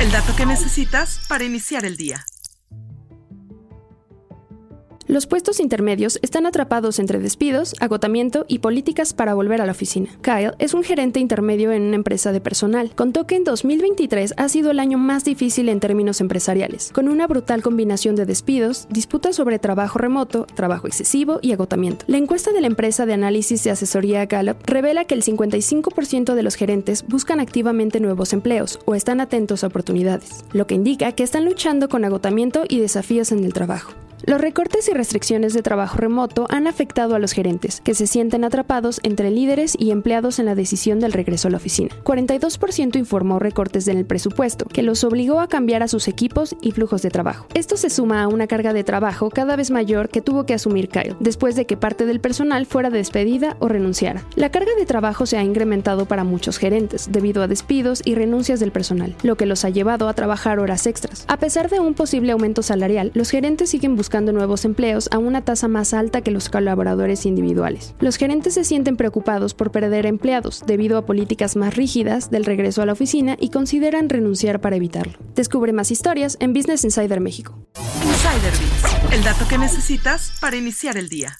El dato que necesitas para iniciar el día. Los puestos intermedios están atrapados entre despidos, agotamiento y políticas para volver a la oficina. Kyle es un gerente intermedio en una empresa de personal. Contó que en 2023 ha sido el año más difícil en términos empresariales, con una brutal combinación de despidos, disputas sobre trabajo remoto, trabajo excesivo y agotamiento. La encuesta de la empresa de análisis de asesoría Gallup revela que el 55% de los gerentes buscan activamente nuevos empleos o están atentos a oportunidades, lo que indica que están luchando con agotamiento y desafíos en el trabajo. Los recortes y restricciones de trabajo remoto han afectado a los gerentes, que se sienten atrapados entre líderes y empleados en la decisión del regreso a la oficina. 42% informó recortes en el presupuesto, que los obligó a cambiar a sus equipos y flujos de trabajo. Esto se suma a una carga de trabajo cada vez mayor que tuvo que asumir Kyle, después de que parte del personal fuera despedida o renunciara. La carga de trabajo se ha incrementado para muchos gerentes, debido a despidos y renuncias del personal, lo que los ha llevado a trabajar horas extras. A pesar de un posible aumento salarial, los gerentes siguen buscando buscando nuevos empleos a una tasa más alta que los colaboradores individuales. Los gerentes se sienten preocupados por perder empleados debido a políticas más rígidas del regreso a la oficina y consideran renunciar para evitarlo. Descubre más historias en Business Insider México. Insider Bits, el dato que necesitas para iniciar el día.